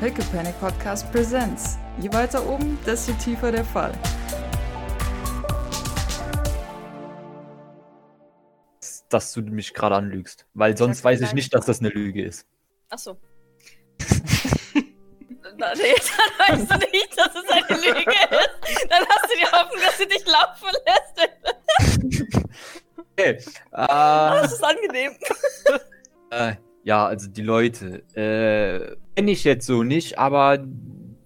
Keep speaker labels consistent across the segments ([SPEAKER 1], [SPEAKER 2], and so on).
[SPEAKER 1] Pickle Panic Podcast Presents. Je weiter oben, desto tiefer der Fall.
[SPEAKER 2] dass du mich gerade anlügst. Weil sonst
[SPEAKER 1] Ja,
[SPEAKER 2] weiß ich nicht, dass das eine Lüge ist.
[SPEAKER 3] Achso. Na, nee, dann weißt du nicht, dass es eine Lüge ist. Dann hast du die Hoffnung, dass sie dich laufen lässt.
[SPEAKER 2] Okay.
[SPEAKER 3] Das
[SPEAKER 2] Äh,
[SPEAKER 3] ist angenehm.
[SPEAKER 2] äh, ja, also die Leute, äh, kenne ich jetzt so nicht, aber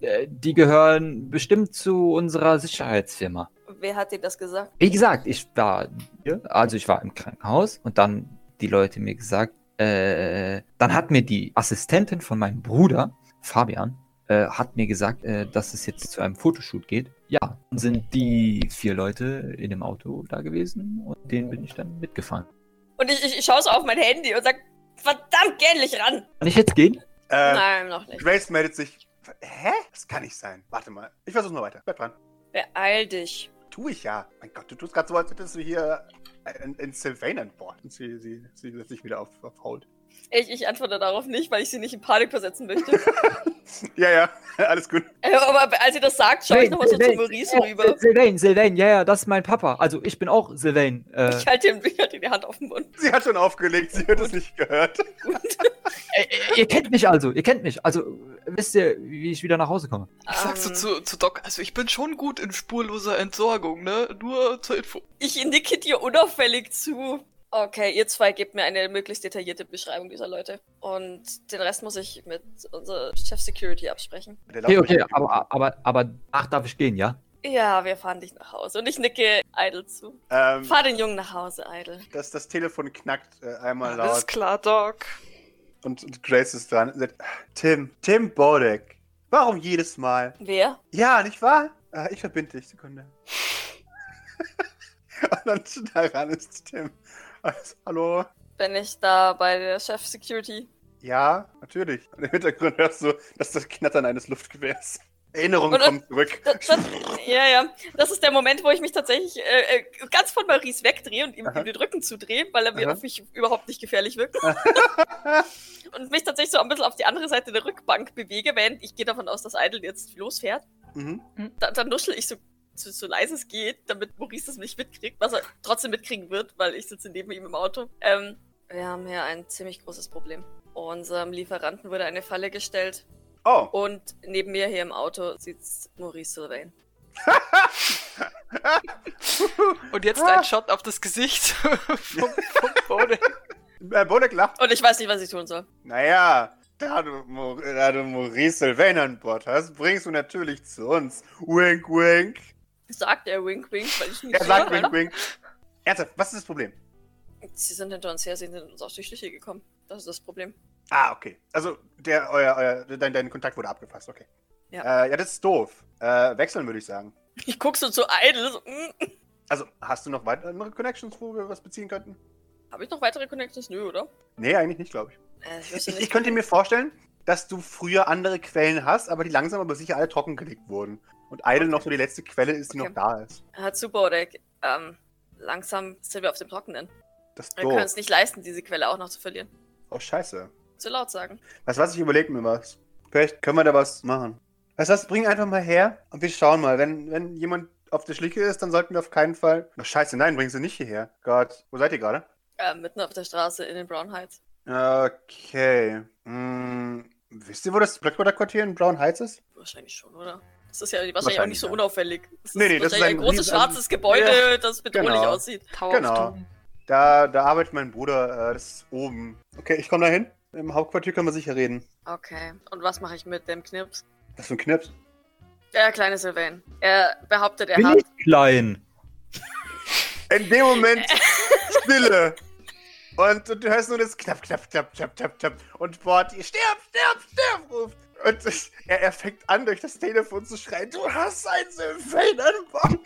[SPEAKER 2] äh, die gehören bestimmt zu unserer Sicherheitsfirma.
[SPEAKER 3] Wer hat dir das gesagt?
[SPEAKER 2] Wie gesagt, ich war hier, also ich war im Krankenhaus und dann die Leute mir gesagt, äh, dann hat mir die Assistentin von meinem Bruder, Fabian, äh, hat mir gesagt, äh, dass es jetzt zu einem Fotoshoot geht. Ja, dann sind die vier Leute in dem Auto da gewesen und denen bin ich dann mitgefahren.
[SPEAKER 3] Und ich, ich, ich schaue so auf mein Handy und sag, verdammt, geh endlich ran.
[SPEAKER 2] Kann ich jetzt gehen?
[SPEAKER 4] Äh,
[SPEAKER 3] Nein, noch nicht.
[SPEAKER 4] Grace meldet sich. Hä? Das kann nicht sein. Warte mal. Ich versuch's mal weiter. Bleib dran.
[SPEAKER 3] Beeil dich.
[SPEAKER 4] Tu ich ja. Mein Gott, du tust gerade so, als hättest du hier in, in Sylvain an Bord. Und sie, sie, sie setzt sich wieder auf, auf Hold.
[SPEAKER 3] Ich, ich antworte darauf nicht, weil ich sie nicht in Panik versetzen möchte.
[SPEAKER 4] Ja, ja, alles gut.
[SPEAKER 3] Äh, Aber als sie das sagt, schaue ich nochmal so zu Maurice rüber.
[SPEAKER 2] Sylvain, Sylvain, ja, ja, das ist mein Papa. Also ich bin auch Sylvain. Äh,
[SPEAKER 3] Ich halte ihm ihm die Hand auf den Mund.
[SPEAKER 4] Sie hat schon aufgelegt, sie hat es nicht gehört.
[SPEAKER 2] ihr kennt mich also, ihr kennt mich. Also wisst ihr, wie ich wieder nach Hause komme?
[SPEAKER 5] Ich sag so
[SPEAKER 3] Ähm,
[SPEAKER 5] zu, zu Doc, also ich bin schon gut in spurloser Entsorgung, ne? Nur zur Info.
[SPEAKER 3] Ich nicke dir unauffällig zu. Okay, ihr zwei gebt mir eine möglichst detaillierte Beschreibung dieser Leute. Und den Rest muss ich mit unserer Chef Security absprechen.
[SPEAKER 4] Der
[SPEAKER 2] Okay, okay, aber, aber, aber ach, darf ich gehen, ja?
[SPEAKER 3] Ja, wir fahren dich nach Hause. Und ich nicke Idle zu.
[SPEAKER 4] Ähm,
[SPEAKER 3] Fahr den Jungen nach Hause, Idle.
[SPEAKER 4] das, das Telefon knackt äh, einmal
[SPEAKER 5] Alles
[SPEAKER 4] laut.
[SPEAKER 5] klar, Doc.
[SPEAKER 4] Und, und Grace ist dran. und sagt, Tim, Tim Bodek. Warum jedes Mal?
[SPEAKER 3] Wer?
[SPEAKER 4] Ja, nicht wahr? Ah, ich verbinde dich, Sekunde. und dann daran ist Tim. Also, hallo?
[SPEAKER 3] Bin ich da bei der Chef Security?
[SPEAKER 4] Ja, natürlich. Und im Hintergrund hörst du, das ist das Knattern eines Luftgewehrs. Erinnerung
[SPEAKER 3] Und-
[SPEAKER 4] kommt zurück.
[SPEAKER 3] Das, das, ja, ja. Das ist der Moment, wo ich mich tatsächlich äh, äh, ganz von Maurice wegdrehe und ihm,
[SPEAKER 4] Aha.
[SPEAKER 3] ihm den Rücken zudrehe, weil er mir
[SPEAKER 4] Aha.
[SPEAKER 3] auf mich überhaupt nicht gefährlich wirkt. und mich tatsächlich so ein bisschen auf die andere Seite der Rückbank bewege, während ich gehe davon aus, dass Idle jetzt losfährt.
[SPEAKER 4] mhm.
[SPEAKER 3] Da, dann nuschel ich so, so, so leise es geht, damit Maurice das nicht mitkriegt, was er trotzdem mitkriegen wird, weil ich sitze neben ihm im Auto. Ähm, wir haben hier ein ziemlich großes Problem. Unserem Lieferanten wurde eine Falle gestellt
[SPEAKER 4] Oh,
[SPEAKER 3] und neben mir hier im Auto sitzt Maurice Sylvain.
[SPEAKER 5] Und jetzt ein Shot auf das Gesicht vom, vom Bode.
[SPEAKER 4] äh, Bodek lacht.
[SPEAKER 3] Und ich weiß nicht, was ich tun soll.
[SPEAKER 4] Naja, da du, da du Maurice Sylvain an Bord hast, bringst du natürlich zu uns. Wink, wink.
[SPEAKER 3] Sagt er wink wink, weil ich nicht
[SPEAKER 4] Er sagt wink, wink. Ernsthaft, was ist das Problem?
[SPEAKER 3] Sie sind hinter uns her, sie sind uns auf die Schliche gekommen. Das ist das Problem.
[SPEAKER 4] Ah, okay. Also, der, euer, euer, dein, dein Kontakt wurde abgefasst, okay.
[SPEAKER 3] Ja.
[SPEAKER 4] Äh, ja, das ist doof. Äh, wechseln würde ich sagen.
[SPEAKER 3] Ich guck so zu Idle. So, mm.
[SPEAKER 4] Also, hast du noch weitere Connections, wo wir was beziehen könnten?
[SPEAKER 3] Habe ich noch weitere Connections? Nö, oder?
[SPEAKER 4] Nee, eigentlich nicht, glaube ich.
[SPEAKER 3] Äh, ich,
[SPEAKER 4] Ich, ich, könnte mir vorstellen, dass du früher andere Quellen hast, aber die langsam aber sicher alle trockengelegt wurden. Und Idle noch so die letzte Quelle ist, die
[SPEAKER 3] Okay.
[SPEAKER 4] noch da ist.
[SPEAKER 3] Herr Zuborek, ähm, langsam sind wir auf dem Trockenen.
[SPEAKER 4] Das ist
[SPEAKER 3] Wir können es nicht leisten, diese Quelle auch noch zu verlieren.
[SPEAKER 4] Oh, scheiße.
[SPEAKER 3] Zu laut sagen.
[SPEAKER 4] Weißt du was, ich überlege mir was. Vielleicht können wir da was machen. Weißt du was, bring einfach mal her und wir schauen mal. Wenn, wenn jemand auf der Schliche ist, dann sollten wir auf keinen Fall. Ach, scheiße, nein, bring sie nicht hierher. Gott, wo seid ihr gerade?
[SPEAKER 3] Äh, mitten auf der Straße in den Brown Heights.
[SPEAKER 4] Okay. Hm, wisst ihr, wo das Blackwater-Quartier in Brown Heights ist?
[SPEAKER 3] Wahrscheinlich schon, oder? Das ist ja wahrscheinlich, auch
[SPEAKER 4] Wahrscheinlich,
[SPEAKER 3] nicht so
[SPEAKER 4] ja.
[SPEAKER 3] unauffällig. Das ist
[SPEAKER 4] Nee, nee, das ist
[SPEAKER 3] ein,
[SPEAKER 4] ein
[SPEAKER 3] großes
[SPEAKER 4] riesen-
[SPEAKER 3] schwarzes Gebäude, das bedrohlich
[SPEAKER 4] Genau.
[SPEAKER 3] aussieht.
[SPEAKER 5] Tower
[SPEAKER 4] Genau. Da, da arbeitet mein Bruder, äh, das ist oben. Okay, ich komme da hin. Im Hauptquartier können wir sicher reden.
[SPEAKER 3] Okay. Und was mache ich mit dem Knips?
[SPEAKER 4] Was für ein Knips.
[SPEAKER 3] Der kleine Sylvain. Er behauptet, er
[SPEAKER 2] Bin
[SPEAKER 3] hat.
[SPEAKER 2] ich klein?
[SPEAKER 4] In dem Moment Stille. Und, und du hörst nur das Knapp, knapp, knapp, knapp, knapp, knapp. Und Bord, stirb, stirb, stirb, ruft. Und es- er, er fängt an, durch das Telefon zu schreien, du hast ein Sylvain an Bord.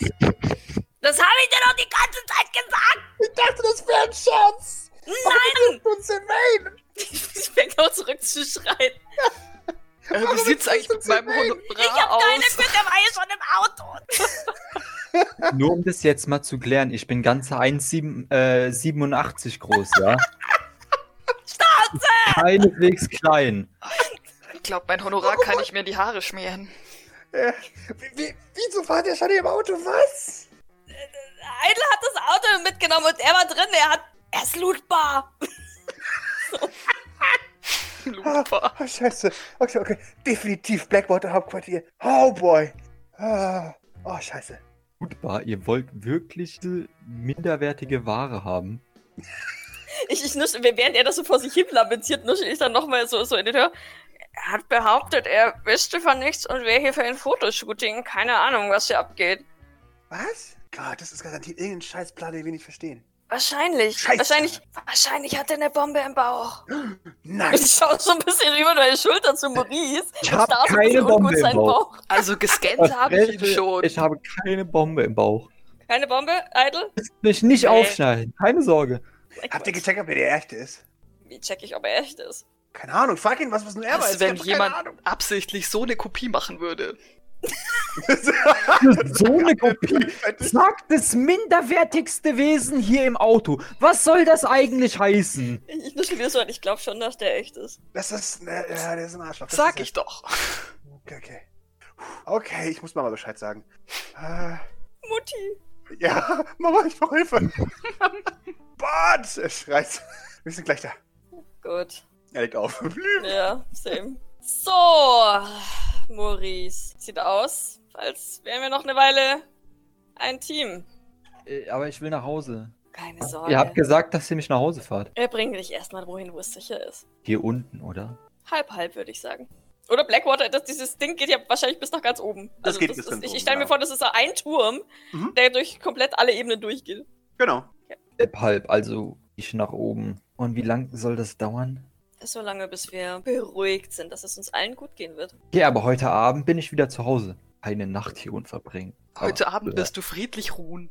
[SPEAKER 3] Das habe ich dir doch die ganze Zeit gesagt!
[SPEAKER 4] Ich dachte, das wäre ein Scherz.
[SPEAKER 3] Nein!
[SPEAKER 4] Und Sylvain.
[SPEAKER 3] Ich fängt auch zurück zu schreien.
[SPEAKER 5] Äh, wie sieht's eigentlich mit meinem
[SPEAKER 3] Ich
[SPEAKER 5] Honorar
[SPEAKER 3] hab keine
[SPEAKER 5] aus?
[SPEAKER 3] mit, der war ja schon im Auto.
[SPEAKER 2] Nur um das jetzt mal zu klären, ich bin ganze 1,87 groß, ja? Keineswegs klein.
[SPEAKER 5] Glaube, mein Honorar kann ich mir in die Haare schmieren.
[SPEAKER 4] Äh, wie, wie, wieso war der schon im Auto? Was?
[SPEAKER 3] Idle hat das Auto mitgenommen und er war drin. Er hat. Er ist lootbar.
[SPEAKER 5] Lupa.
[SPEAKER 4] Oh, scheiße. Okay, okay. Definitiv Blackwater Hauptquartier. Oh boy. Ah, oh, scheiße.
[SPEAKER 2] War, ihr wollt wirklich minderwertige Ware haben.
[SPEAKER 3] Ich, ich nuschel, während er das so vor sich hin lamentiert, nuschel ich dann nochmal so, so in die Tür. Er hat behauptet, er wüsste von nichts und wäre hier für ein Fotoshooting. Keine Ahnung, was hier abgeht.
[SPEAKER 4] Was? Gott, das ist garantiert irgendein Scheißplan, den wir nicht verstehen.
[SPEAKER 3] Wahrscheinlich.
[SPEAKER 4] Scheiße.
[SPEAKER 3] Wahrscheinlich. Wahrscheinlich hat er eine Bombe im Bauch.
[SPEAKER 4] Nein.
[SPEAKER 3] Ich schaue so ein bisschen über deine Schulter zu Maurice.
[SPEAKER 2] Ich
[SPEAKER 3] und
[SPEAKER 2] hab
[SPEAKER 3] starr so ein
[SPEAKER 2] keine Bombe im
[SPEAKER 3] seinen
[SPEAKER 2] Bauch.
[SPEAKER 5] Also gescannt habe ich ihn schon.
[SPEAKER 2] Ich habe keine Bombe im Bauch.
[SPEAKER 3] Keine Bombe, Idle?
[SPEAKER 2] Mich nicht
[SPEAKER 3] Nee.
[SPEAKER 2] aufschneiden, keine Sorge.
[SPEAKER 4] Habt ihr gecheckt, ob er der echte ist?
[SPEAKER 3] Wie check ich, ob er echt ist?
[SPEAKER 4] Keine Ahnung, frag ihn, was, was nur er weiß.
[SPEAKER 5] Wenn jemand absichtlich so eine Kopie machen würde.
[SPEAKER 2] So eine Kopie. Sagt das minderwertigste Wesen hier im Auto. Was soll das eigentlich heißen?
[SPEAKER 3] Ich, ich nuschel wieder so an, ich glaube schon, dass der echt ist.
[SPEAKER 4] Das ist, äh, ja, der ist ein Arschloch. Das
[SPEAKER 5] Sag
[SPEAKER 4] ist
[SPEAKER 5] ich doch.
[SPEAKER 4] Okay, okay. Okay, ich muss Mama Bescheid sagen. Äh,
[SPEAKER 3] Mutti.
[SPEAKER 4] ja, Mama, ich brauche Hilfe. Bart! Er schreit. Wir sind gleich da.
[SPEAKER 3] Gut.
[SPEAKER 4] Er legt auf.
[SPEAKER 3] Ja, same. So, Maurice. Sieht aus, als wären wir noch eine Weile ein Team.
[SPEAKER 2] Äh, Aber ich will nach Hause.
[SPEAKER 3] Keine Sorge.
[SPEAKER 2] Ihr habt gesagt, dass ihr mich nach Hause fahrt.
[SPEAKER 3] er bringt dich erstmal wohin, wo es sicher ist.
[SPEAKER 2] Hier unten, oder?
[SPEAKER 3] Halb, halb, würde ich sagen. Oder Blackwater, das, dieses Ding geht ja wahrscheinlich bis nach ganz oben. Also
[SPEAKER 4] Das geht bis
[SPEAKER 3] ist,
[SPEAKER 4] ganz
[SPEAKER 3] Ich,
[SPEAKER 4] oben,
[SPEAKER 3] ich stelle mir
[SPEAKER 4] genau.
[SPEAKER 3] vor, das ist so ein Turm,
[SPEAKER 4] Mhm.
[SPEAKER 3] der durch komplett alle Ebenen durchgeht.
[SPEAKER 4] Genau.
[SPEAKER 2] Halb, halb, also ich nach oben. Und wie lang soll das dauern?
[SPEAKER 3] So lange, bis wir beruhigt sind, dass es uns allen gut gehen wird.
[SPEAKER 2] Ja, aber heute Abend bin ich wieder zu Hause. Eine Nacht hier und verbringen.
[SPEAKER 5] Heute
[SPEAKER 2] Aber-
[SPEAKER 5] Abend wirst du friedlich ruhen.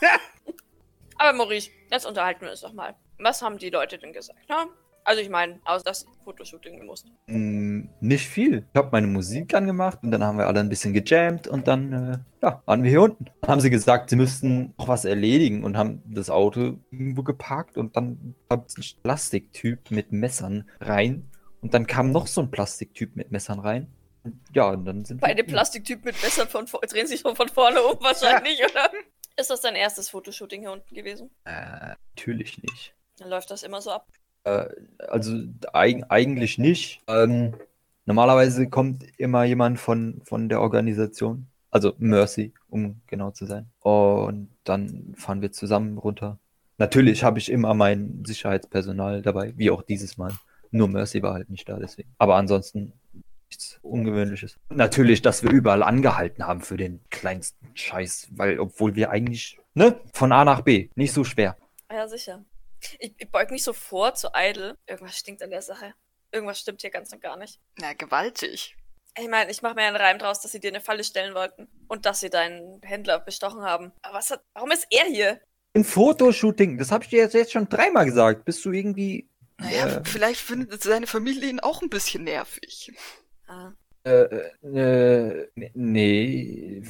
[SPEAKER 3] Aber Maurice, jetzt unterhalten wir uns doch mal. Was haben die Leute denn gesagt? Ne? Also ich meine, außer das Fotoshooting gemusst.
[SPEAKER 2] Mm, nicht viel. Ich habe meine Musik angemacht und dann haben wir alle ein bisschen gejammt und dann äh, ja, waren wir hier unten. Dann haben sie gesagt, sie müssten noch was erledigen und haben das Auto irgendwo geparkt und dann kam ein Plastiktyp mit Messern rein und dann kam noch so ein Plastiktyp mit Messern rein. Und ja, und dann sind
[SPEAKER 3] Beide Plastiktypen mit Messern von drehen sich schon von vorne um wahrscheinlich, oder? Ist das dein erstes Fotoshooting hier unten gewesen?
[SPEAKER 2] Äh, natürlich nicht.
[SPEAKER 3] Dann läuft das immer so ab.
[SPEAKER 2] Äh, also eig eigentlich nicht. Ähm, normalerweise kommt immer jemand von, von der Organisation, also Mercy, um genau zu sein. Und dann fahren wir zusammen runter. Natürlich habe ich immer mein Sicherheitspersonal dabei, wie auch dieses Mal. Nur Mercy war halt nicht da, deswegen. Aber ansonsten nichts Ungewöhnliches. Natürlich, dass wir überall angehalten haben für den kleinsten Scheiß, weil, obwohl wir eigentlich, ne, von A nach B, nicht so schwer.
[SPEAKER 3] Ja, sicher. Ich, ich beug mich so vor zu Idle. Irgendwas stinkt an der Sache. Irgendwas stimmt hier ganz und gar nicht.
[SPEAKER 5] Na, gewaltig.
[SPEAKER 3] Ich meine, ich mache mir einen Reim draus, dass sie dir eine Falle stellen wollten und dass sie deinen Händler bestochen haben. Aber was hat, warum ist er hier?
[SPEAKER 2] Ein Fotoshooting, das habe ich dir jetzt, jetzt schon dreimal gesagt. Bist du irgendwie.
[SPEAKER 5] Naja,
[SPEAKER 2] Äh.
[SPEAKER 5] vielleicht findet seine Familie ihn auch ein bisschen nervig.
[SPEAKER 3] Ah,
[SPEAKER 2] Äh, äh, nee.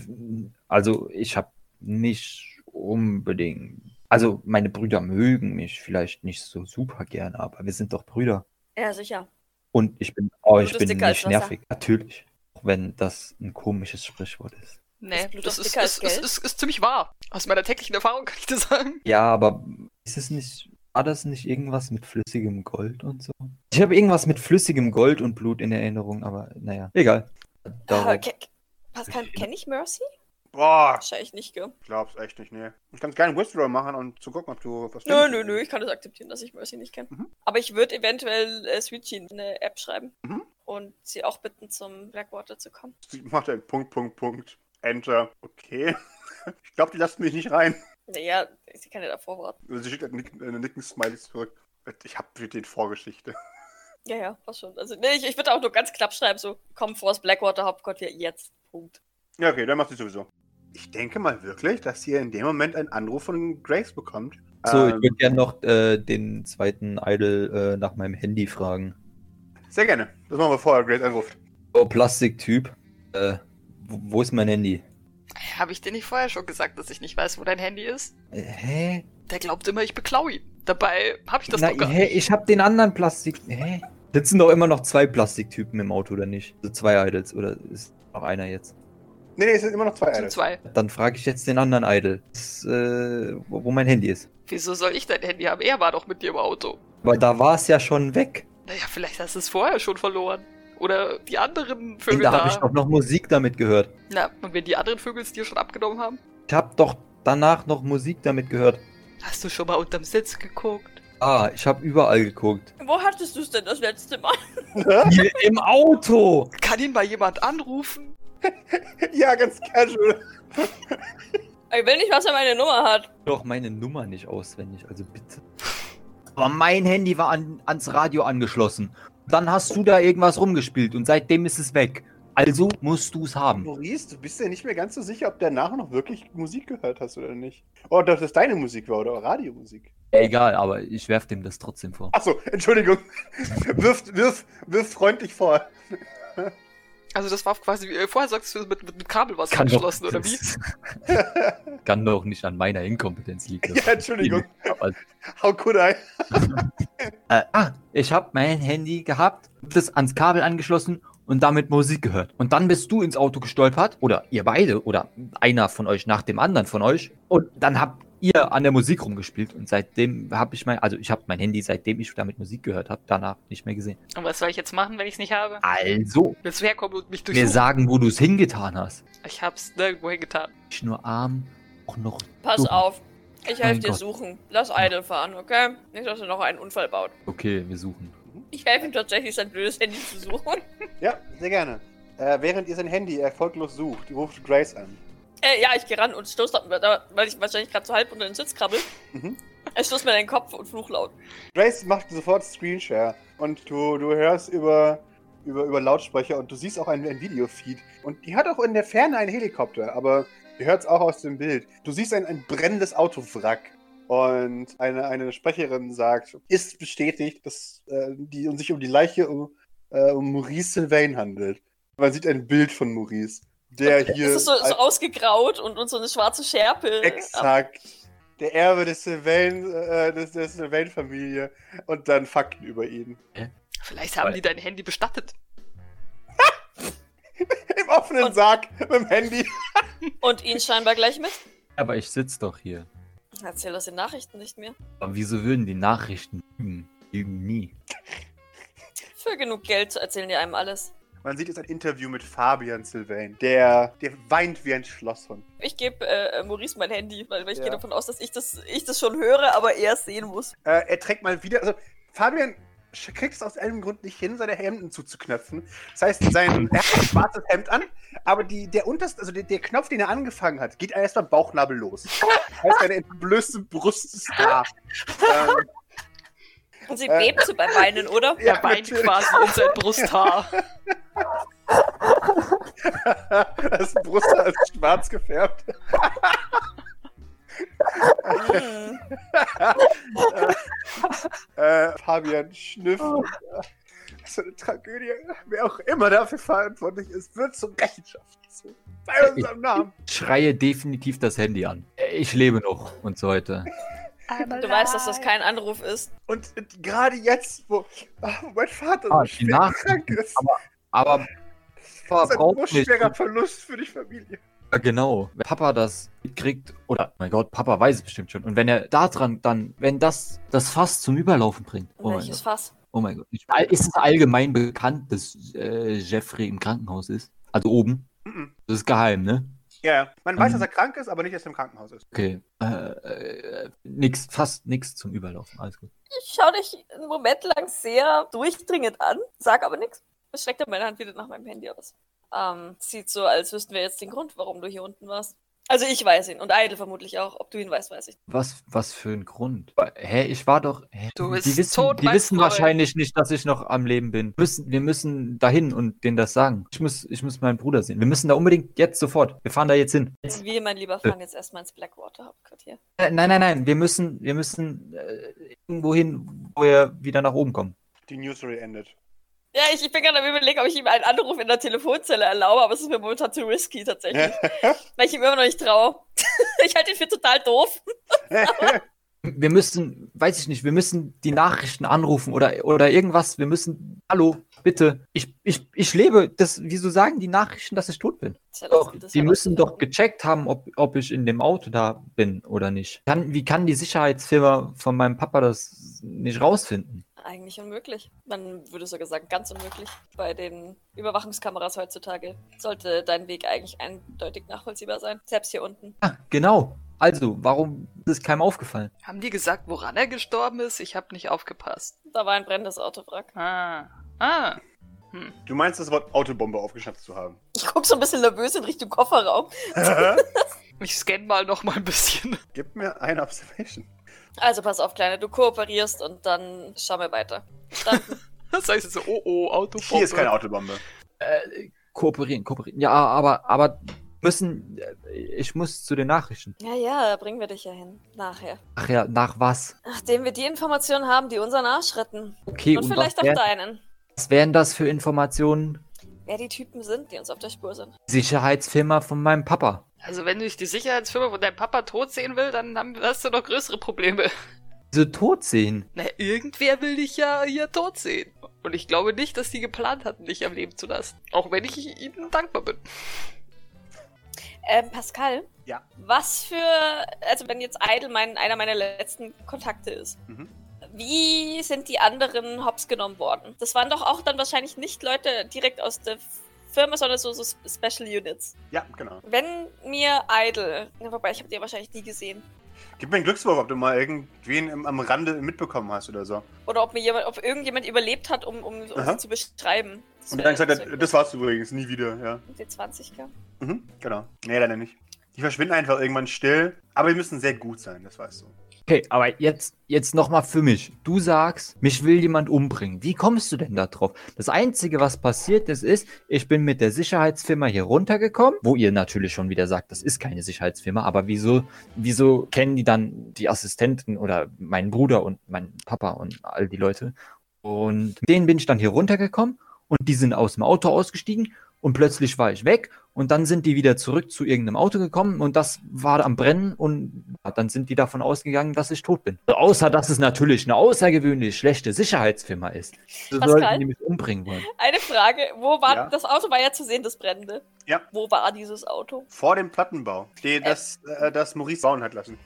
[SPEAKER 2] Also, ich habe nicht unbedingt. Also, meine Brüder mögen mich vielleicht nicht so super gern, aber wir sind doch Brüder.
[SPEAKER 3] ja, sicher.
[SPEAKER 2] Und ich bin, oh, ich
[SPEAKER 3] Blut
[SPEAKER 2] bin nicht
[SPEAKER 3] Wasser.
[SPEAKER 2] nervig. Natürlich. Auch wenn das ein komisches Sprichwort ist.
[SPEAKER 5] Nee,
[SPEAKER 3] Blut
[SPEAKER 5] das ist, ist, ist,
[SPEAKER 3] Geld?
[SPEAKER 5] ist, ist ziemlich wahr. Aus meiner täglichen Erfahrung kann ich das sagen.
[SPEAKER 2] Ja, aber ist es nicht. War das nicht irgendwas mit flüssigem Gold und so? Ich habe irgendwas mit flüssigem Gold und Blut in Erinnerung, aber naja, egal.
[SPEAKER 3] Ah,
[SPEAKER 2] Darauf-
[SPEAKER 3] ke Pascal, kenne ich Mercy?
[SPEAKER 4] Boah,
[SPEAKER 3] Wahrscheinlich nicht, gell?
[SPEAKER 4] ich glaub's echt nicht, nee. Ich kann gerne Withdraw machen und zu gucken, ob du was
[SPEAKER 3] Nö, nö, nö, ich kann das akzeptieren, dass ich Mercy nicht kenne.
[SPEAKER 4] Mhm.
[SPEAKER 3] Aber ich würde eventuell äh, Jean eine App schreiben
[SPEAKER 4] Mhm.
[SPEAKER 3] und sie auch bitten, zum Blackwater zu kommen.
[SPEAKER 4] Sie macht ein Punkt, Punkt, Punkt. Enter. Okay. Ich glaube, die lassen mich nicht rein.
[SPEAKER 3] Naja, sie kann ja davor warten.
[SPEAKER 4] Also sie schickt einen Nick- eine Nicken-Smiley zurück. Ich hab für den Vorgeschichte.
[SPEAKER 3] Ja, ja, was schon. Also, nee, ich, ich würde auch nur ganz knapp schreiben, so, komm vor das Blackwater Hauptquartier jetzt. Punkt.
[SPEAKER 4] Ja, okay, dann macht sie sowieso. Ich denke mal wirklich, dass ihr in dem Moment einen Anruf von Grace bekommt.
[SPEAKER 2] So, ich
[SPEAKER 4] Ähm,
[SPEAKER 2] würde gerne noch äh, den zweiten Idol äh, nach meinem Handy fragen.
[SPEAKER 4] sehr gerne. Das machen wir vorher, Grace anruft.
[SPEAKER 2] Oh, Plastiktyp. Äh, wo, wo ist mein Handy?
[SPEAKER 5] Habe ich dir nicht vorher schon gesagt, dass ich nicht weiß, wo dein Handy ist?
[SPEAKER 2] Äh, hä?
[SPEAKER 5] Der glaubt immer, ich beklau ihn. Dabei habe ich das
[SPEAKER 2] Na,
[SPEAKER 5] doch gar
[SPEAKER 2] hä?
[SPEAKER 5] nicht.
[SPEAKER 2] Ich hab den anderen Plastik. Hä? Sitzen doch immer noch zwei Plastiktypen im Auto, oder nicht? Also zwei Idols, oder ist noch einer jetzt?
[SPEAKER 4] Nee, nee, es sind immer noch zwei
[SPEAKER 5] Sind
[SPEAKER 4] Idols.
[SPEAKER 5] zwei.
[SPEAKER 2] Dann frage ich jetzt den anderen Idol, das, äh, wo, wo mein Handy ist.
[SPEAKER 5] Wieso soll ich dein Handy haben? Er war doch mit dir im Auto.
[SPEAKER 2] Aber da war es ja schon weg.
[SPEAKER 5] Naja, vielleicht hast du es vorher schon verloren. Oder die anderen Vögel
[SPEAKER 2] da
[SPEAKER 5] da.
[SPEAKER 2] habe ich doch noch Musik damit gehört.
[SPEAKER 5] Na, und wenn die anderen Vögel es dir schon abgenommen haben?
[SPEAKER 2] Ich habe doch danach noch Musik damit gehört.
[SPEAKER 5] Hast du schon mal unterm Sitz geguckt?
[SPEAKER 2] Ah, ich habe überall geguckt.
[SPEAKER 3] Wo hattest du es denn das letzte Mal?
[SPEAKER 2] Hier im Auto!
[SPEAKER 5] Kann ihn mal jemand anrufen?
[SPEAKER 4] ja, ganz casual.
[SPEAKER 3] Ich will nicht, was er meine Nummer hat.
[SPEAKER 2] Doch meine Nummer nicht auswendig, also bitte. Aber mein Handy war an, ans Radio angeschlossen. Dann hast du da irgendwas rumgespielt und seitdem ist es weg. Also musst du es haben.
[SPEAKER 4] Maurice, du bist ja nicht mehr ganz so sicher, ob danach noch wirklich Musik gehört hast oder nicht. Oder dass das deine Musik war oder Radiomusik.
[SPEAKER 2] Egal, aber ich werf dem das trotzdem vor.
[SPEAKER 4] Achso, Entschuldigung. wirf, wirf, wirf freundlich vor.
[SPEAKER 5] Also das war quasi, wie, äh, vorher sagst du mit, mit, mit Kabel was
[SPEAKER 2] Kann doch,
[SPEAKER 5] angeschlossen, oder wie?
[SPEAKER 2] kann doch nicht an meiner Inkompetenz liegen.
[SPEAKER 4] Ja, Entschuldigung. How could I?
[SPEAKER 2] äh, ah, ich habe mein Handy gehabt, das ans Kabel angeschlossen und damit Musik gehört. Und dann bist du ins Auto gestolpert, oder ihr beide, oder einer von euch nach dem anderen von euch. Und dann habt ihr an der Musik rumgespielt. Und seitdem habe ich mein, also ich habe mein Handy, seitdem ich damit Musik gehört habe, danach nicht mehr gesehen.
[SPEAKER 5] Und was soll ich jetzt machen, wenn ich es nicht habe?
[SPEAKER 2] Also,
[SPEAKER 5] Willst du herkommen und mich
[SPEAKER 2] mir sagen, wo du es hingetan hast.
[SPEAKER 5] Ich hab's nirgendwo hingetan.
[SPEAKER 2] Nicht nur arm, auch noch.
[SPEAKER 3] Pass
[SPEAKER 2] dumm.
[SPEAKER 3] auf. Ich helfe dir
[SPEAKER 2] Gott.
[SPEAKER 3] suchen. Lass Idle fahren, okay? Nicht, dass er noch einen Unfall baut.
[SPEAKER 2] Okay, wir suchen.
[SPEAKER 3] Ich helfe ihm tatsächlich, sein blödes Handy zu suchen.
[SPEAKER 4] Ja, sehr gerne. Äh, während ihr sein Handy erfolglos sucht, ruft Grace an.
[SPEAKER 3] Äh, ja, ich gehe ran und stoß da, da- weil ich wahrscheinlich gerade so halb unter den Sitz krabbel.
[SPEAKER 4] Mhm.
[SPEAKER 3] Er stoßt mir den Kopf und fluch laut.
[SPEAKER 4] Grace macht sofort Screenshare und du, du hörst über, über, über Lautsprecher und du siehst auch ein, ein Videofeed. Und die hat auch in der Ferne einen Helikopter, aber ihr hört es auch aus dem Bild. Du siehst ein, ein brennendes Autowrack. Und eine, eine Sprecherin sagt, ist bestätigt, dass äh, die, um sich um die Leiche um, äh, um Maurice Sylvain handelt. Man sieht ein Bild von Maurice, der hier
[SPEAKER 3] Es ist so, so ausgegraut und, und so eine schwarze Schärpe.
[SPEAKER 4] Exakt. Der Erbe des Sylvain, äh, des, der Sylvain-Familie und dann Fakten über ihn.
[SPEAKER 5] Vielleicht haben
[SPEAKER 2] Weil-
[SPEAKER 5] die dein Handy bestattet.
[SPEAKER 4] Im offenen
[SPEAKER 3] Und-
[SPEAKER 4] Sarg mit dem Handy.
[SPEAKER 3] Und ihn scheinbar gleich mit.
[SPEAKER 2] Aber ich sitze doch hier.
[SPEAKER 3] Erzähl das in Nachrichten nicht mehr.
[SPEAKER 2] Aber wieso würden die Nachrichten lügen? Lügen nie.
[SPEAKER 3] Für genug Geld erzählen die einem alles.
[SPEAKER 4] Man sieht jetzt ein Interview mit Fabian Sylvain, der, der weint wie ein Schlosshund.
[SPEAKER 3] Ich gebe äh, Maurice mein Handy, weil ich
[SPEAKER 4] Ja.
[SPEAKER 3] gehe davon aus, dass ich das, ich das schon höre, aber er es sehen muss.
[SPEAKER 4] Äh, er trägt mal wieder, also Fabian kriegt es aus irgendeinem Grund nicht hin, seine Hemden zuzuknöpfen. Das heißt, sein, er hat ein schwarzes Hemd an, aber die, der unterste, also der, der Knopf, den er angefangen hat, geht erst beim Bauchnabel los. Das heißt, seine entblößte Brust ist da. ähm,
[SPEAKER 3] Und sie
[SPEAKER 4] Äh.
[SPEAKER 3] bebt so beim Weinen, oder?
[SPEAKER 4] Ja,
[SPEAKER 5] Er weint
[SPEAKER 4] natürlich.
[SPEAKER 5] quasi in sein Brusthaar.
[SPEAKER 4] das Brusthaar ist schwarz gefärbt.
[SPEAKER 3] Mm.
[SPEAKER 4] Äh, Fabian schnüfft. Das ist eine Tragödie. Wer auch immer dafür verantwortlich ist, wird zur Rechenschaft gezogen. Bei unserem Namen.
[SPEAKER 2] Ich schreie definitiv das Handy an. Ich lebe noch und so weiter.
[SPEAKER 3] Du weißt, dass das kein Anruf ist.
[SPEAKER 4] Und gerade jetzt, wo, ah, mein Vater
[SPEAKER 2] Ah,
[SPEAKER 4] so schwer krank ist,
[SPEAKER 2] Aber
[SPEAKER 4] das
[SPEAKER 2] Papa
[SPEAKER 4] ist ein so
[SPEAKER 2] nicht.
[SPEAKER 4] schwerer Verlust für die Familie.
[SPEAKER 2] Ja, Genau. Wenn Papa das mitkriegt, oder mein Gott, Papa weiß es bestimmt schon. Und wenn er da dran dann, wenn das das Fass zum Überlaufen bringt. Oh mein
[SPEAKER 3] Welches
[SPEAKER 2] Gott.
[SPEAKER 3] Fass?
[SPEAKER 2] Oh mein Gott. Ich, ist es allgemein bekannt, dass äh, Jeffrey im Krankenhaus ist? Also oben.
[SPEAKER 4] Mhm.
[SPEAKER 2] Das ist geheim, ne?
[SPEAKER 4] Ja, ja. man weiß,
[SPEAKER 2] Mhm.
[SPEAKER 4] dass er krank ist, aber nicht, dass er im Krankenhaus ist.
[SPEAKER 2] Okay. Äh, äh, nix, fast nix zum Überlaufen. Alles gut.
[SPEAKER 3] Ich schaue dich einen Moment lang sehr durchdringend an, sag aber nichts. Streckt meine Hand wieder nach meinem Handy aus. Ähm, sieht so, als wüssten wir jetzt den Grund, warum du hier unten warst. Also ich weiß ihn und Idle vermutlich auch. Ob du ihn weißt, weiß ich.
[SPEAKER 2] Was, was für ein Grund? Hä, ich war doch. Hä?
[SPEAKER 5] Du bist
[SPEAKER 2] die wissen,
[SPEAKER 5] tot,
[SPEAKER 2] die
[SPEAKER 5] mein
[SPEAKER 2] wissen
[SPEAKER 5] Freund.
[SPEAKER 2] wahrscheinlich nicht, dass ich noch am Leben bin. Müssen, wir müssen dahin und denen das sagen. Ich muss, ich muss meinen Bruder sehen. Wir müssen da unbedingt jetzt sofort. Wir fahren da jetzt hin. Jetzt.
[SPEAKER 3] Wir, mein Lieber, fahren jetzt erstmal ins Blackwater Hauptquartier.
[SPEAKER 2] Äh, Nein, nein, nein. Wir müssen, wir müssen äh, irgendwo hin, wo wir wieder nach oben kommen.
[SPEAKER 4] Die Newsstory endet.
[SPEAKER 3] Ja, ich, ich bin gerade am überlegen, ob ich ihm einen Anruf in der Telefonzelle erlaube, aber es ist mir momentan zu risky tatsächlich. weil ich ihm immer noch nicht traue. ich halte ihn für total doof.
[SPEAKER 2] Wir müssen, weiß ich nicht, wir müssen die Nachrichten anrufen oder, oder irgendwas. Wir müssen, hallo, bitte. Ich, ich, ich lebe. Das, wieso sagen die Nachrichten, dass ich tot bin? Doch, die
[SPEAKER 3] war
[SPEAKER 2] müssen doch gecheckt haben, ob, ob ich in dem Auto da bin oder nicht. Kann, wie kann die Sicherheitsfirma von meinem Papa das nicht rausfinden?
[SPEAKER 3] Eigentlich unmöglich. Man würde sogar sagen, ganz unmöglich. Bei den Überwachungskameras heutzutage sollte dein Weg eigentlich eindeutig nachvollziehbar sein. Selbst hier unten.
[SPEAKER 2] Ah, genau. Also, warum ist es keinem aufgefallen?
[SPEAKER 5] Haben die gesagt, woran er gestorben ist? Ich habe nicht aufgepasst.
[SPEAKER 3] Da war ein brennendes Autowrack.
[SPEAKER 5] Ah. Ah. Hm.
[SPEAKER 4] Du meinst das Wort Autobombe aufgeschnappt zu haben.
[SPEAKER 3] Ich guck so ein bisschen nervös in Richtung Kofferraum.
[SPEAKER 5] Ich scanne mal noch mal ein bisschen.
[SPEAKER 4] Gib mir eine Observation.
[SPEAKER 3] Also pass auf, Kleine, du kooperierst und dann schauen wir weiter. Verstanden?
[SPEAKER 5] Das heißt so, oh oh, Autobombe.
[SPEAKER 4] Hier ist keine Autobombe.
[SPEAKER 2] Äh, kooperieren, kooperieren. Ja, aber, aber müssen, äh, ich muss zu den Nachrichten.
[SPEAKER 3] ja, ja, da bringen wir dich ja hin. Nachher.
[SPEAKER 2] Ach ja, nach was?
[SPEAKER 3] Nachdem wir die Informationen haben, die unseren Arsch retten.
[SPEAKER 2] Okay,
[SPEAKER 3] und
[SPEAKER 2] und,
[SPEAKER 3] vielleicht
[SPEAKER 2] was,
[SPEAKER 3] auch
[SPEAKER 2] wär,
[SPEAKER 3] deinen.
[SPEAKER 2] was wären das für Informationen?
[SPEAKER 3] Wer die Typen sind, die uns auf der Spur sind.
[SPEAKER 2] Sicherheitsfirma von meinem Papa.
[SPEAKER 5] Also wenn dich die Sicherheitsfirma von deinem Papa tot sehen will, dann haben- hast du noch größere Probleme.
[SPEAKER 2] Diese tot sehen.
[SPEAKER 5] Na, irgendwer will dich ja hier tot sehen. Und ich glaube nicht, dass die geplant hatten, dich am Leben zu lassen. Auch wenn ich ihnen dankbar bin.
[SPEAKER 3] Ähm, Pascal?
[SPEAKER 4] Ja.
[SPEAKER 3] Was für, also wenn jetzt Idle mein, einer meiner letzten Kontakte ist,
[SPEAKER 4] Mhm.
[SPEAKER 3] wie sind die anderen hops genommen worden? Das waren doch auch dann wahrscheinlich nicht Leute direkt aus der Firma, sondern so, so Special Units.
[SPEAKER 4] Ja, genau.
[SPEAKER 3] Wenn mir Idle, na, wobei ich habe die wahrscheinlich nie gesehen,
[SPEAKER 4] Gib mir einen Glückswurf, ob du mal irgendwen im, am Rande mitbekommen hast oder so.
[SPEAKER 3] oder ob mir jemand, ob irgendjemand überlebt hat, um, um, um sie zu beschreiben. Das
[SPEAKER 4] Und dann gesagt,
[SPEAKER 3] das
[SPEAKER 4] hat, das war's übrigens, nie wieder, ja.
[SPEAKER 3] Die 20 kam.
[SPEAKER 4] Mhm, genau. Nee, leider nicht. Die verschwinden einfach irgendwann still, aber die müssen sehr gut sein, das weißt du.
[SPEAKER 2] Okay, aber jetzt, jetzt nochmal für mich. Du sagst, mich will jemand umbringen. Wie kommst du denn da drauf? Das Einzige, was passiert ist, ist, ich bin mit der Sicherheitsfirma hier runtergekommen, wo ihr natürlich schon wieder sagt, das ist keine Sicherheitsfirma, aber wieso, wieso kennen die dann die Assistenten oder meinen Bruder und meinen Papa und all die Leute? Und denen bin ich dann hier runtergekommen und die sind aus dem Auto ausgestiegen und plötzlich war ich weg und dann sind die wieder zurück zu irgendeinem Auto gekommen und das war am Brennen und dann sind die davon ausgegangen, dass ich tot bin. Also außer, dass es natürlich eine außergewöhnlich schlechte Sicherheitsfirma ist. So
[SPEAKER 3] Pascal?
[SPEAKER 2] sollten die mich umbringen wollen.
[SPEAKER 3] Eine Frage, wo war,
[SPEAKER 4] Ja.
[SPEAKER 3] das Auto war ja zu sehen, das brennende.
[SPEAKER 4] Ja.
[SPEAKER 3] Wo war dieses Auto?
[SPEAKER 4] Vor dem Plattenbau, die, das, äh, das Maurice bauen hat lassen.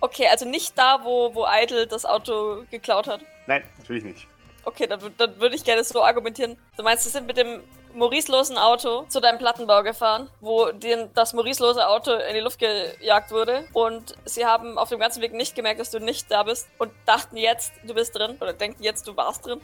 [SPEAKER 3] Okay, also nicht da, wo, wo Idle das Auto geklaut hat.
[SPEAKER 4] Nein, natürlich nicht.
[SPEAKER 3] Okay, dann, dann würde ich gerne so argumentieren. Du meinst, sie sind mit dem Maurice-losen Auto zu deinem Plattenbau gefahren, wo den, das Maurice-lose Auto in die Luft gejagt wurde und sie haben auf dem ganzen Weg nicht gemerkt, dass du nicht da bist und dachten jetzt, du bist drin oder denken jetzt, du warst drin.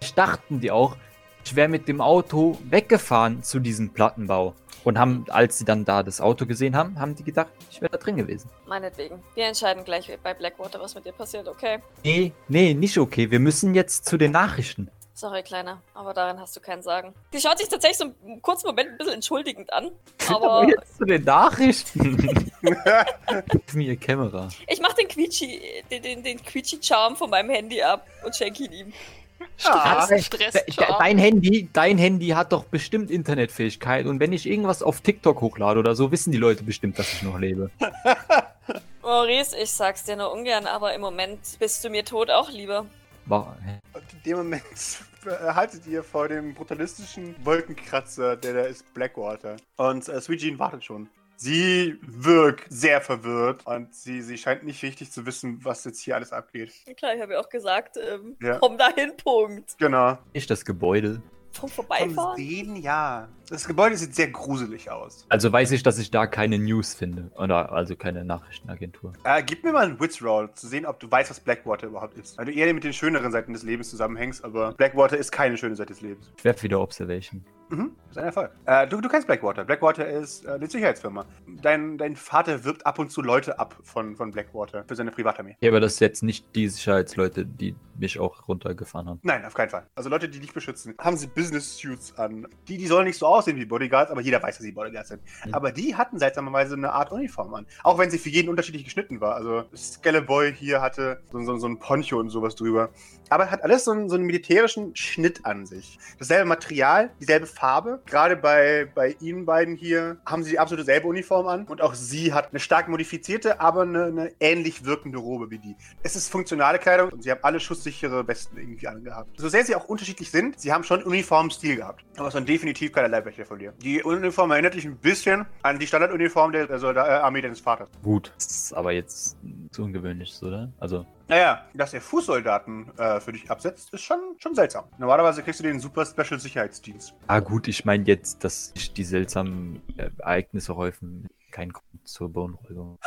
[SPEAKER 2] Ich dachten die auch, ich wäre mit dem Auto weggefahren zu diesem Plattenbau. Und haben, als sie dann da das Auto gesehen haben, haben die gedacht, ich wäre da drin gewesen.
[SPEAKER 3] Meinetwegen. Wir entscheiden gleich bei Blackwater, was mit dir passiert, okay?
[SPEAKER 2] Nee, nee, nicht okay. Wir müssen jetzt zu den Nachrichten.
[SPEAKER 3] Sorry, Kleiner, aber darin hast du keinen Sagen. Die schaut sich tatsächlich so einen kurzen Moment ein bisschen entschuldigend an,
[SPEAKER 2] Aber
[SPEAKER 3] aber
[SPEAKER 2] jetzt zu den Nachrichten. Gib mir Kamera.
[SPEAKER 3] ich mach den Quietschi, den, den, den Quietschi-Charm von meinem Handy ab und schenke ihn ihm.
[SPEAKER 4] Ah,
[SPEAKER 2] De-
[SPEAKER 5] Stress,
[SPEAKER 2] de- Dein Handy, dein Handy hat doch bestimmt Internetfähigkeit und wenn ich irgendwas auf TikTok hochlade oder so, wissen die Leute bestimmt, dass ich noch lebe.
[SPEAKER 3] Maurice, ich sag's dir nur ungern, aber im Moment bist du mir tot auch lieber.
[SPEAKER 4] Und in dem Moment haltet ihr vor dem brutalistischen Wolkenkratzer, der da ist Blackwater. Und äh, Sweet Jean wartet schon. Sie wirkt sehr verwirrt und sie, sie scheint nicht richtig zu wissen, was jetzt hier alles abgeht.
[SPEAKER 3] Klar, ich habe ja auch gesagt, ähm,
[SPEAKER 4] Ja.
[SPEAKER 3] komm dahin, Punkt.
[SPEAKER 4] Genau.
[SPEAKER 2] Nicht das Gebäude.
[SPEAKER 3] Vom
[SPEAKER 4] Vom
[SPEAKER 3] Vorbeifahren?
[SPEAKER 4] Sehen, ja. Das Gebäude sieht sehr gruselig aus.
[SPEAKER 2] Also weiß ich, dass ich da keine News finde. Oder also keine Nachrichtenagentur.
[SPEAKER 4] Äh, gib mir mal einen Wits-Roll, zu sehen, ob du weißt, was Blackwater überhaupt ist. Weil du eher mit den schöneren Seiten des Lebens zusammenhängst, aber Blackwater ist keine schöne Seite des Lebens.
[SPEAKER 2] Ich werfe wieder Observation.
[SPEAKER 4] Mhm, das ist ein Erfolg. Äh, du, du kennst Blackwater. Blackwater ist äh, eine Sicherheitsfirma. Dein, dein Vater wirbt ab und zu Leute ab von, von Blackwater für seine Privatarmee.
[SPEAKER 2] Ja, aber das ist jetzt nicht die Sicherheitsleute, die mich auch runtergefahren haben.
[SPEAKER 4] Nein, auf keinen Fall. Also Leute, die dich beschützen, haben sie Business Suits an. Die, die sollen nicht so aussehen wie Bodyguards, aber jeder weiß, dass sie Bodyguards sind.
[SPEAKER 2] Mhm.
[SPEAKER 4] Aber die hatten seltsamerweise eine Art Uniform an. Auch wenn sie für jeden unterschiedlich geschnitten war. Also Skelleboy hier hatte so, so, so ein Poncho und sowas drüber. Aber hat alles so einen, so einen militärischen Schnitt an sich. Dasselbe Material, dieselbe Farbe. Gerade bei, bei Ihnen beiden hier haben sie die absolute selbe Uniform an. Und auch sie hat eine stark modifizierte, aber eine, eine ähnlich wirkende Robe wie die. Es ist funktionale Kleidung und sie haben alle schusssichere Westen irgendwie angehabt. So sehr sie auch unterschiedlich sind, sie haben schon Uniformstil gehabt. Aber es waren definitiv keine Leibwächter von dir. Die Uniform erinnert dich ein bisschen an die Standarduniform der, der äh, Armee deines Vaters.
[SPEAKER 2] Gut. Das ist aber jetzt zu ungewöhnlich, oder? Also,
[SPEAKER 4] Naja, dass er Fußsoldaten äh, für dich absetzt, ist schon, schon seltsam. Normalerweise kriegst du den Super Special Sicherheitsdienst.
[SPEAKER 2] ah gut, ich meine jetzt, dass sich die seltsamen äh, Ereignisse häufen. Kein Grund zur Beunruhigung.